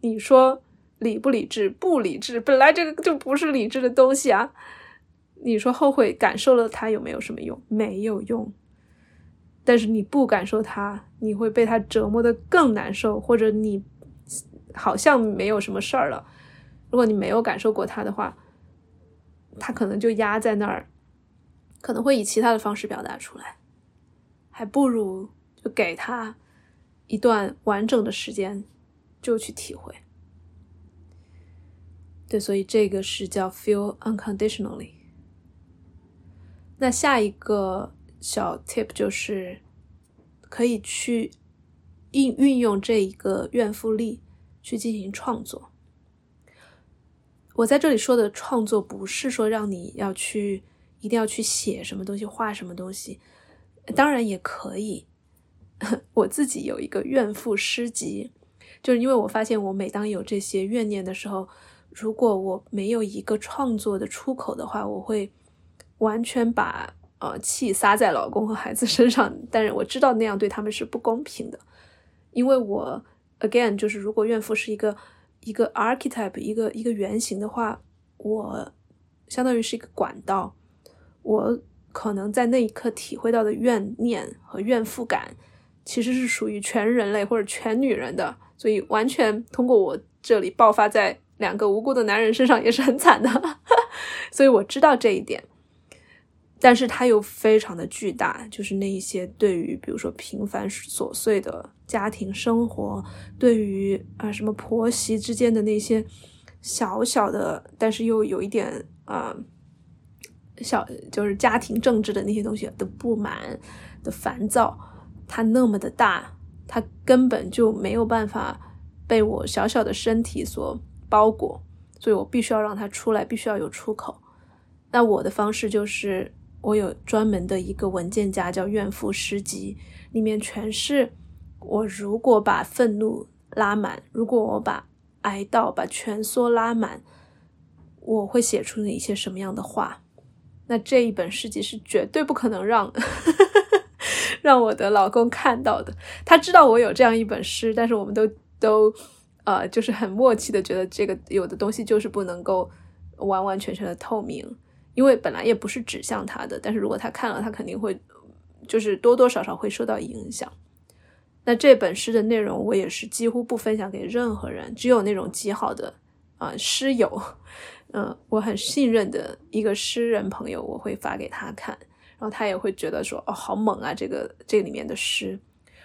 你说理不理智？不理智，本来这个就不是理智的东西啊。你说后悔，感受了它有没有什么用？没有用。但是你不感受它，你会被它折磨的更难受，或者你好像没有什么事儿了。如果你没有感受过它的话，它可能就压在那儿，可能会以其他的方式表达出来，还不如就。给他一段完整的时间，就去体会。对，所以这个是叫 feel unconditionally。那下一个小 tip 就是可以去运运用这一个怨妇力去进行创作。我在这里说的创作，不是说让你要去一定要去写什么东西、画什么东西，当然也可以。我自己有一个怨妇诗集，就是因为我发现我每当有这些怨念的时候，如果我没有一个创作的出口的话，我会完全把呃气撒在老公和孩子身上。但是我知道那样对他们是不公平的，因为我 again 就是如果怨妇是一个一个 archetype 一个一个原型的话，我相当于是一个管道，我可能在那一刻体会到的怨念和怨妇感。其实是属于全人类或者全女人的，所以完全通过我这里爆发在两个无辜的男人身上也是很惨的，所以我知道这一点，但是它又非常的巨大，就是那一些对于比如说平凡琐碎的家庭生活，对于啊什么婆媳之间的那些小小的，但是又有一点啊小就是家庭政治的那些东西的不满的烦躁。它那么的大，它根本就没有办法被我小小的身体所包裹，所以我必须要让它出来，必须要有出口。那我的方式就是，我有专门的一个文件夹，叫怨妇诗集，里面全是我如果把愤怒拉满，如果我把哀悼、把蜷缩拉满，我会写出哪些什么样的话？那这一本诗集是绝对不可能让。让我的老公看到的，他知道我有这样一本诗，但是我们都都，呃，就是很默契的觉得这个有的东西就是不能够完完全全的透明，因为本来也不是指向他的，但是如果他看了，他肯定会就是多多少少会受到影响。那这本诗的内容我也是几乎不分享给任何人，只有那种极好的啊诗友，嗯，我很信任的一个诗人朋友，我会发给他看，然后他也会觉得说哦好猛啊，这个这里面的诗。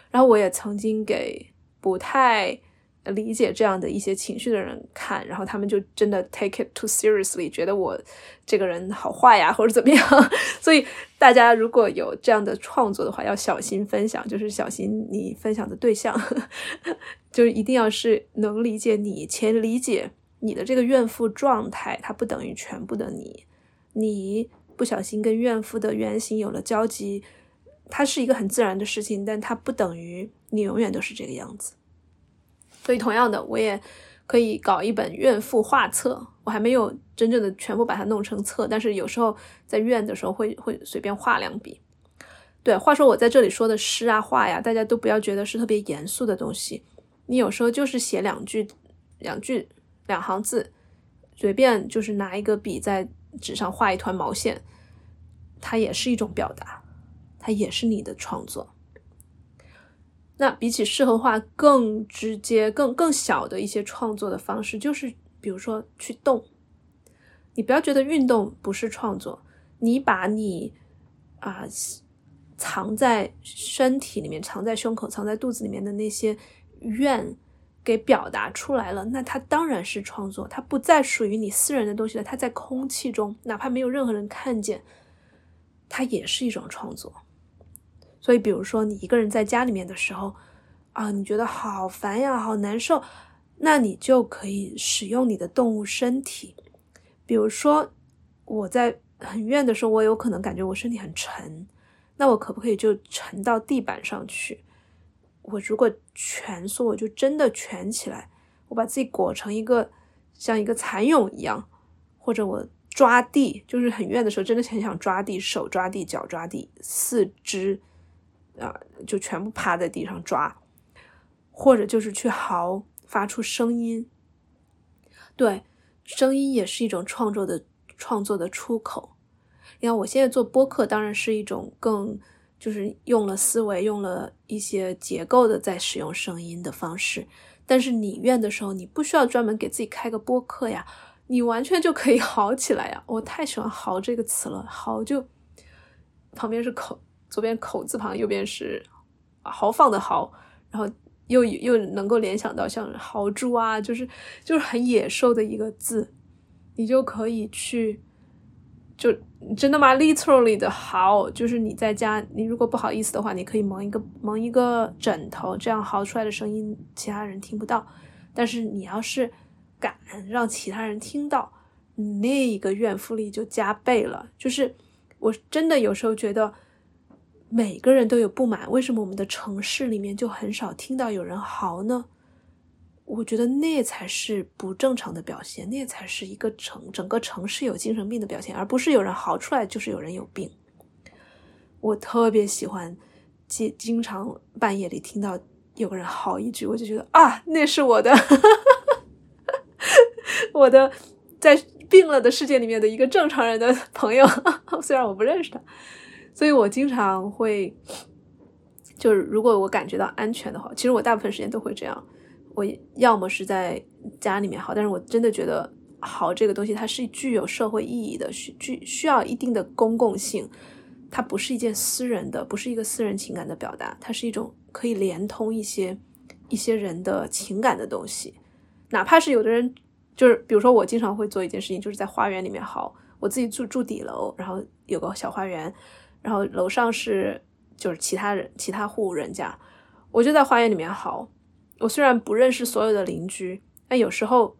然后我也曾经给不太。理解这样的一些情绪的人看，然后他们就真的 take it too seriously，觉得我这个人好坏呀，或者怎么样。所以大家如果有这样的创作的话，要小心分享，就是小心你分享的对象，就是一定要是能理解你且理解你的这个怨妇状态，它不等于全部的你。你不小心跟怨妇的原型有了交集，它是一个很自然的事情，但它不等于你永远都是这个样子。所以，同样的，我也可以搞一本怨妇画册。我还没有真正的全部把它弄成册，但是有时候在怨的时候会会随便画两笔。对，话说我在这里说的诗啊画呀，大家都不要觉得是特别严肃的东西。你有时候就是写两句、两句、两行字，随便就是拿一个笔在纸上画一团毛线，它也是一种表达，它也是你的创作。那比起适合化更直接、更更小的一些创作的方式，就是比如说去动。你不要觉得运动不是创作，你把你啊藏在身体里面、藏在胸口、藏在肚子里面的那些怨给表达出来了，那它当然是创作，它不再属于你私人的东西了，它在空气中，哪怕没有任何人看见，它也是一种创作。所以，比如说你一个人在家里面的时候，啊，你觉得好烦呀，好难受，那你就可以使用你的动物身体。比如说，我在很远的时候，我有可能感觉我身体很沉，那我可不可以就沉到地板上去？我如果蜷缩，我就真的蜷起来，我把自己裹成一个像一个蚕蛹一样，或者我抓地，就是很远的时候，真的很想抓地，手抓地，脚抓地，四肢。啊，就全部趴在地上抓，或者就是去嚎，发出声音。对，声音也是一种创作的创作的出口。你看，我现在做播客，当然是一种更就是用了思维，用了一些结构的在使用声音的方式。但是你愿的时候，你不需要专门给自己开个播客呀，你完全就可以嚎起来呀。我太喜欢“嚎”这个词了，“嚎”就旁边是口。左边口字旁，右边是豪放的豪，然后又又能够联想到像豪猪啊，就是就是很野兽的一个字，你就可以去就真的吗？literally 的嚎，就是你在家，你如果不好意思的话，你可以蒙一个蒙一个枕头，这样嚎出来的声音其他人听不到。但是你要是敢让其他人听到，那个怨妇力就加倍了。就是我真的有时候觉得。每个人都有不满，为什么我们的城市里面就很少听到有人嚎呢？我觉得那才是不正常的表现，那才是一个城整个城市有精神病的表现，而不是有人嚎出来就是有人有病。我特别喜欢，经经常半夜里听到有个人嚎一句，我就觉得啊，那是我的，我的在病了的世界里面的一个正常人的朋友，虽然我不认识他。所以我经常会，就是如果我感觉到安全的话，其实我大部分时间都会这样。我要么是在家里面嚎，但是我真的觉得嚎这个东西它是具有社会意义的，需具需要一定的公共性。它不是一件私人的，不是一个私人情感的表达，它是一种可以连通一些一些人的情感的东西。哪怕是有的人，就是比如说我经常会做一件事情，就是在花园里面嚎。我自己住住底楼，然后有个小花园。然后楼上是就是其他人其他户人家，我就在花园里面嚎。我虽然不认识所有的邻居，但有时候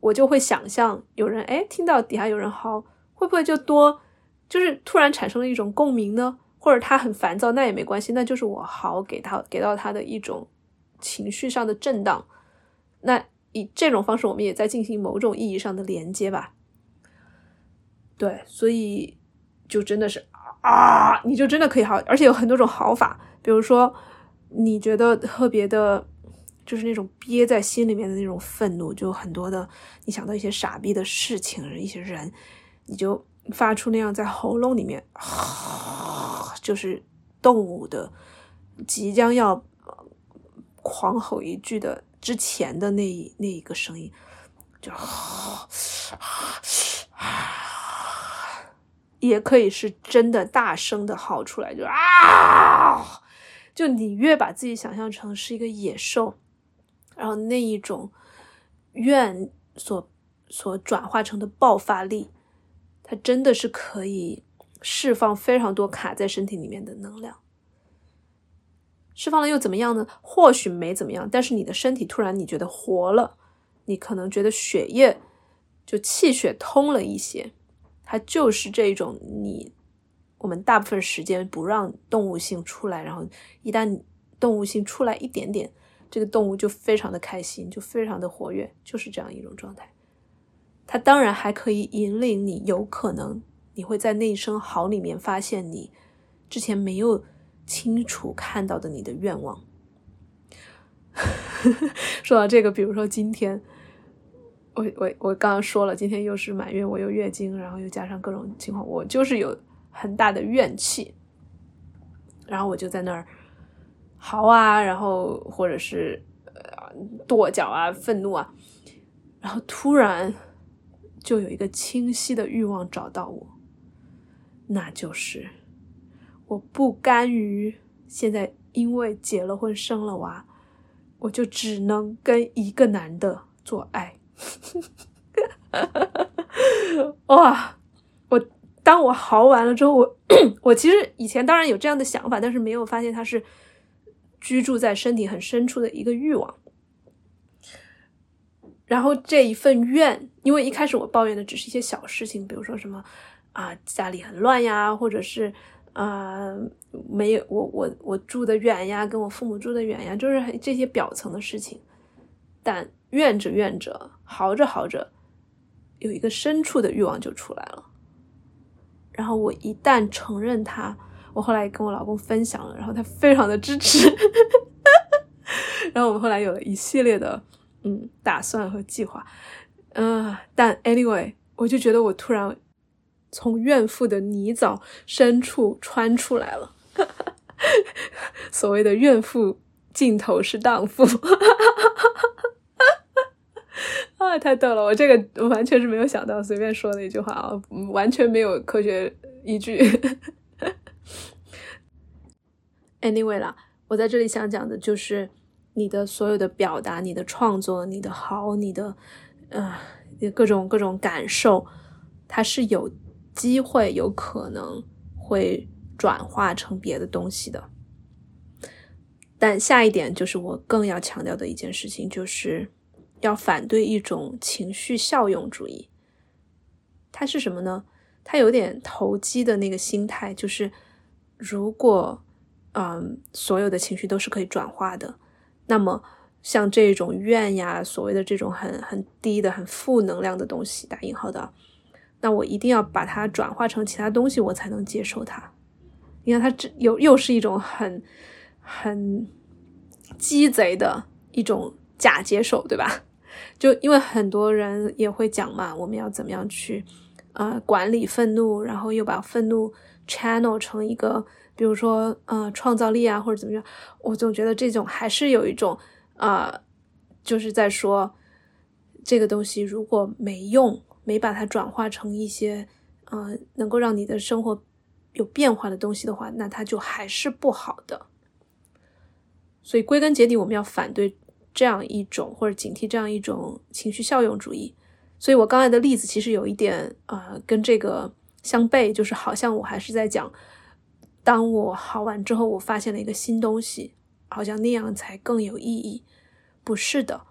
我就会想象有人哎听到底下有人嚎，会不会就多就是突然产生了一种共鸣呢？或者他很烦躁，那也没关系，那就是我嚎给他给到他的一种情绪上的震荡。那以这种方式，我们也在进行某种意义上的连接吧。对，所以就真的是。啊，你就真的可以嚎，而且有很多种嚎法。比如说，你觉得特别的，就是那种憋在心里面的那种愤怒，就很多的，你想到一些傻逼的事情、一些人，你就发出那样在喉咙里面，就是动物的即将要狂吼一句的之前的那那一个声音，就也可以是真的大声的嚎出来，就啊！就你越把自己想象成是一个野兽，然后那一种怨所所转化成的爆发力，它真的是可以释放非常多卡在身体里面的能量。释放了又怎么样呢？或许没怎么样，但是你的身体突然你觉得活了，你可能觉得血液就气血通了一些，它就是这种你。我们大部分时间不让动物性出来，然后一旦动物性出来一点点，这个动物就非常的开心，就非常的活跃，就是这样一种状态。它当然还可以引领你，有可能你会在那一声嚎里面发现你之前没有清楚看到的你的愿望。说到这个，比如说今天，我我我刚刚说了，今天又是满月，我又月经，然后又加上各种情况，我就是有。很大的怨气，然后我就在那儿嚎啊，然后或者是呃跺脚啊，愤怒啊，然后突然就有一个清晰的欲望找到我，那就是我不甘于现在因为结了婚生了娃，我就只能跟一个男的做爱，哇，我。当我嚎完了之后，我我其实以前当然有这样的想法，但是没有发现它是居住在身体很深处的一个欲望。然后这一份怨，因为一开始我抱怨的只是一些小事情，比如说什么啊家里很乱呀，或者是啊没有我我我住的远呀，跟我父母住的远呀，就是这些表层的事情。但怨着怨着，嚎着嚎着，有一个深处的欲望就出来了。然后我一旦承认他，我后来跟我老公分享了，然后他非常的支持，然后我们后来有了一系列的嗯打算和计划，嗯，但 anyway，我就觉得我突然从怨妇的泥沼深处穿出来了，所谓的怨妇尽头是荡妇。啊，太逗了！我这个完全是没有想到，随便说的一句话啊，完全没有科学依据。Anyway 啦，我在这里想讲的就是你的所有的表达、你的创作、你的好、你的呃各种各种感受，它是有机会、有可能会转化成别的东西的。但下一点就是我更要强调的一件事情，就是。要反对一种情绪效用主义，它是什么呢？它有点投机的那个心态，就是如果嗯所有的情绪都是可以转化的，那么像这种怨呀，所谓的这种很很低的、很负能量的东西（打引号的），那我一定要把它转化成其他东西，我才能接受它。你看，它这又又是一种很很鸡贼的一种假接受，对吧？就因为很多人也会讲嘛，我们要怎么样去，呃，管理愤怒，然后又把愤怒 channel 成一个，比如说，呃，创造力啊，或者怎么样，我总觉得这种还是有一种，啊，就是在说这个东西如果没用，没把它转化成一些，呃，能够让你的生活有变化的东西的话，那它就还是不好的。所以归根结底，我们要反对。这样一种或者警惕这样一种情绪效用主义，所以我刚才的例子其实有一点啊，跟这个相悖，就是好像我还是在讲，当我好完之后，我发现了一个新东西，好像那样才更有意义。不是的，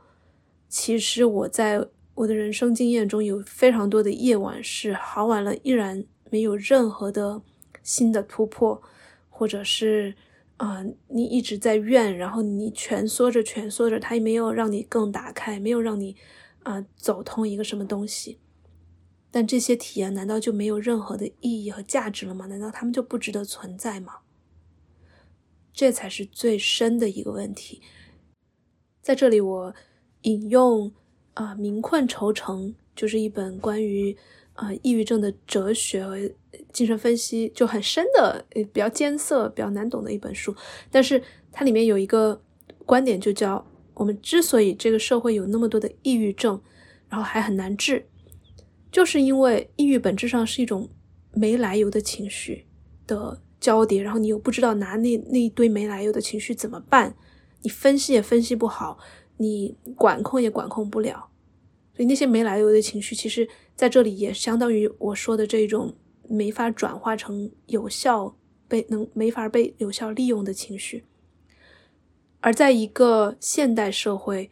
其实我在我的人生经验中有非常多的夜晚是好完了，依然没有任何的新的突破，或者是。啊，你一直在怨，然后你蜷缩着蜷缩着，它也没有让你更打开，没有让你啊走通一个什么东西。但这些体验难道就没有任何的意义和价值了吗？难道他们就不值得存在吗？这才是最深的一个问题。在这里，我引用啊《民困愁城》，就是一本关于呃抑郁症的哲学精神分析就很深的，比较艰涩、比较难懂的一本书。但是它里面有一个观点，就叫我们之所以这个社会有那么多的抑郁症，然后还很难治，就是因为抑郁本质上是一种没来由的情绪的交叠，然后你又不知道拿那那一堆没来由的情绪怎么办，你分析也分析不好，你管控也管控不了。所以那些没来由的情绪，其实在这里也相当于我说的这种没法转化成有效被能没法被有效利用的情绪。而在一个现代社会，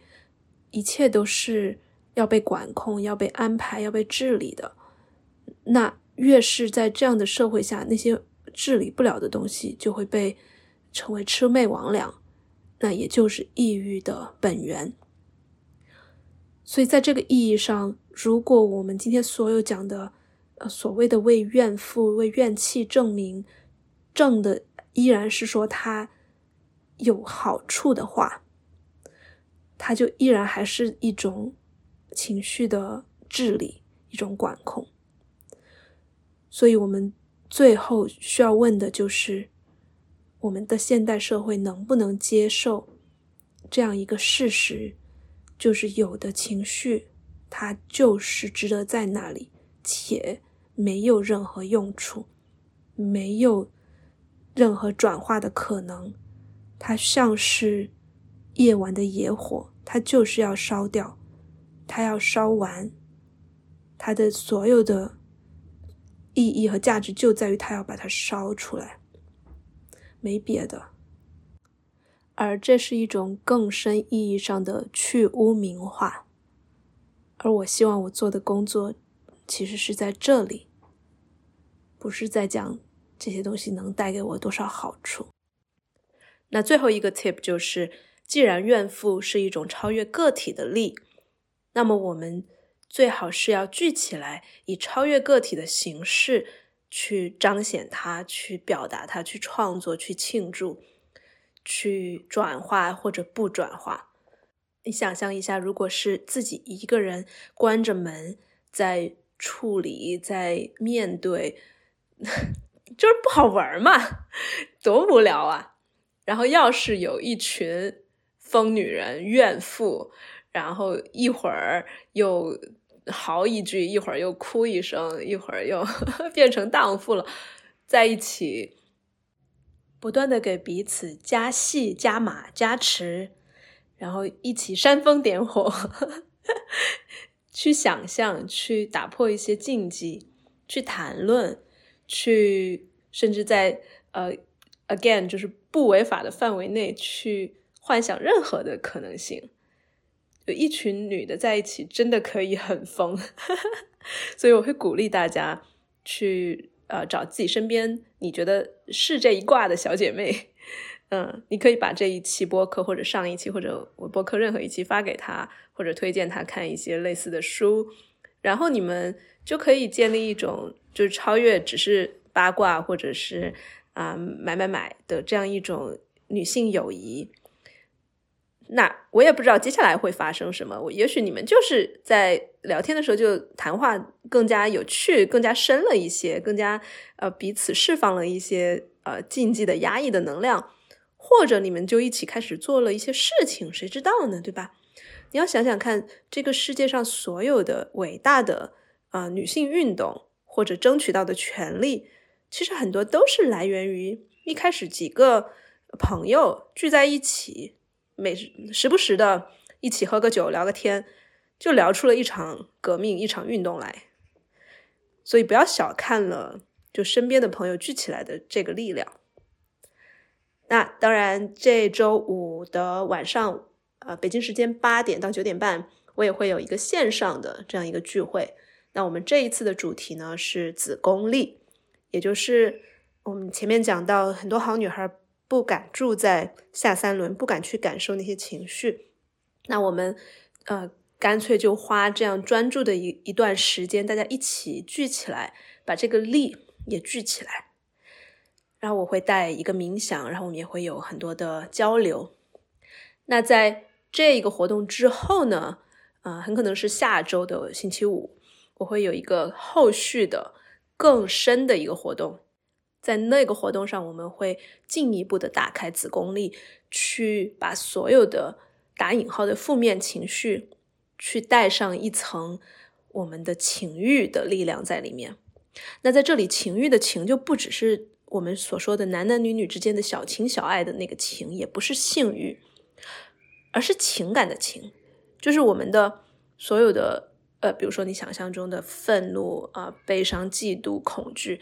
一切都是要被管控、要被安排、要被治理的。那越是在这样的社会下，那些治理不了的东西就会被成为魑魅魍魉，那也就是抑郁的本源。所以，在这个意义上，如果我们今天所有讲的，呃，所谓的为怨妇、为怨气证明，正的依然是说他有好处的话，他就依然还是一种情绪的治理，一种管控。所以，我们最后需要问的就是：我们的现代社会能不能接受这样一个事实？就是有的情绪，它就是值得在那里，且没有任何用处，没有任何转化的可能。它像是夜晚的野火，它就是要烧掉，它要烧完。它的所有的意义和价值就在于它要把它烧出来，没别的。而这是一种更深意义上的去污名化，而我希望我做的工作，其实是在这里，不是在讲这些东西能带给我多少好处。那最后一个 tip 就是，既然怨妇是一种超越个体的力，那么我们最好是要聚起来，以超越个体的形式去彰显它，去表达它，去创作，去庆祝。去转化或者不转化，你想象一下，如果是自己一个人关着门在处理、在面对，就是不好玩嘛，多无聊啊！然后要是有一群疯女人、怨妇，然后一会儿又嚎一句，一会儿又哭一声，一会儿又 变成荡妇了，在一起。不断的给彼此加戏、加码、加持，然后一起煽风点火，去想象，去打破一些禁忌，去谈论，去甚至在呃，again 就是不违法的范围内去幻想任何的可能性。有一群女的在一起，真的可以很疯，所以我会鼓励大家去。呃，找自己身边你觉得是这一卦的小姐妹，嗯，你可以把这一期播客或者上一期或者我播客任何一期发给她，或者推荐她看一些类似的书，然后你们就可以建立一种就是超越只是八卦或者是啊买买买的这样一种女性友谊。那我也不知道接下来会发生什么。我也许你们就是在聊天的时候就谈话更加有趣、更加深了一些，更加呃彼此释放了一些呃禁忌的压抑的能量，或者你们就一起开始做了一些事情，谁知道呢？对吧？你要想想看，这个世界上所有的伟大的啊女性运动或者争取到的权利，其实很多都是来源于一开始几个朋友聚在一起。每时不时的一起喝个酒聊个天，就聊出了一场革命、一场运动来。所以不要小看了就身边的朋友聚起来的这个力量。那当然，这周五的晚上，呃，北京时间八点到九点半，我也会有一个线上的这样一个聚会。那我们这一次的主题呢是子宫力，也就是我们前面讲到很多好女孩。不敢住在下三轮，不敢去感受那些情绪，那我们呃干脆就花这样专注的一一段时间，大家一起聚起来，把这个力也聚起来。然后我会带一个冥想，然后我们也会有很多的交流。那在这一个活动之后呢，呃，很可能是下周的星期五，我会有一个后续的更深的一个活动，在那个活动上，我们会进一步的打开子宫力，去把所有的打引号的负面情绪，去带上一层我们的情欲的力量在里面。那在这里，情欲的情就不只是我们所说的男男女女之间的小情小爱的那个情，也不是性欲，而是情感的情，就是我们的所有的呃，比如说你想象中的愤怒啊、悲伤、嫉妒、恐惧，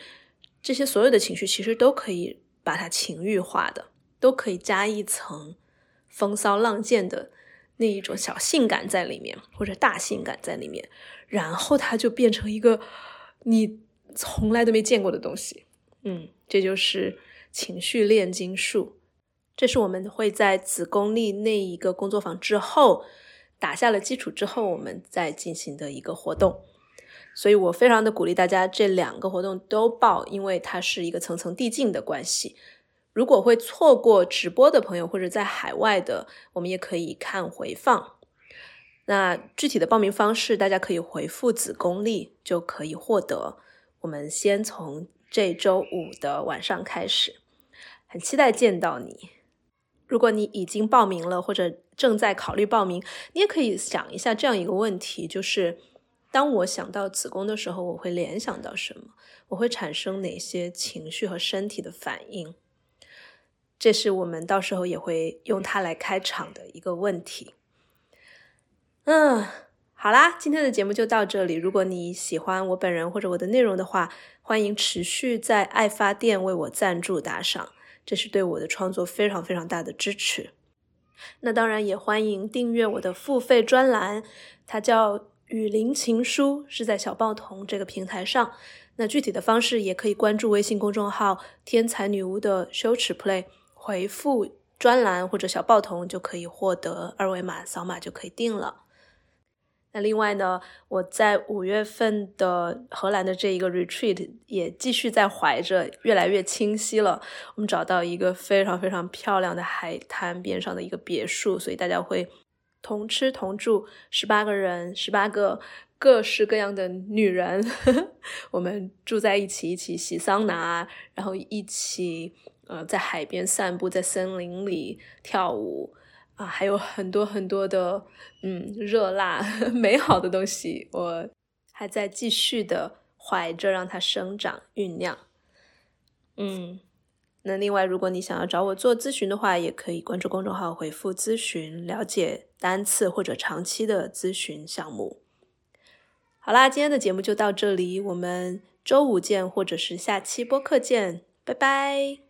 这些所有的情绪，其实都可以把它情欲化的，都可以加一层风骚浪贱的那一种小性感在里面，或者大性感在里面，然后它就变成一个你。从来都没见过的东西，嗯，这就是情绪炼金术。这是我们会在子宫力那一个工作坊之后打下了基础之后，我们再进行的一个活动。所以我非常的鼓励大家这两个活动都报，因为它是一个层层递进的关系。如果会错过直播的朋友或者在海外的，我们也可以看回放。那具体的报名方式，大家可以回复“子宫力”就可以获得。我们先从这周五的晚上开始，很期待见到你。如果你已经报名了，或者正在考虑报名，你也可以想一下这样一个问题：就是当我想到子宫的时候，我会联想到什么？我会产生哪些情绪和身体的反应？这是我们到时候也会用它来开场的一个问题。嗯。好啦，今天的节目就到这里。如果你喜欢我本人或者我的内容的话，欢迎持续在爱发电为我赞助打赏，这是对我的创作非常非常大的支持。那当然也欢迎订阅我的付费专栏，它叫《雨林情书》，是在小报童这个平台上。那具体的方式也可以关注微信公众号“天才女巫的羞耻 play”，回复专栏或者小报童就可以获得二维码，扫码就可以订了。那另外呢，我在五月份的荷兰的这一个 retreat 也继续在怀着，越来越清晰了。我们找到一个非常非常漂亮的海滩边上的一个别墅，所以大家会同吃同住，十八个人，十八个各式各样的女人，我们住在一起，一起洗桑拿，然后一起呃在海边散步，在森林里跳舞。啊，还有很多很多的，嗯，热辣 美好的东西，我还在继续的怀着，让它生长酝酿。嗯，那另外，如果你想要找我做咨询的话，也可以关注公众号，回复咨询，了解单次或者长期的咨询项目。好啦，今天的节目就到这里，我们周五见，或者是下期播客见，拜拜。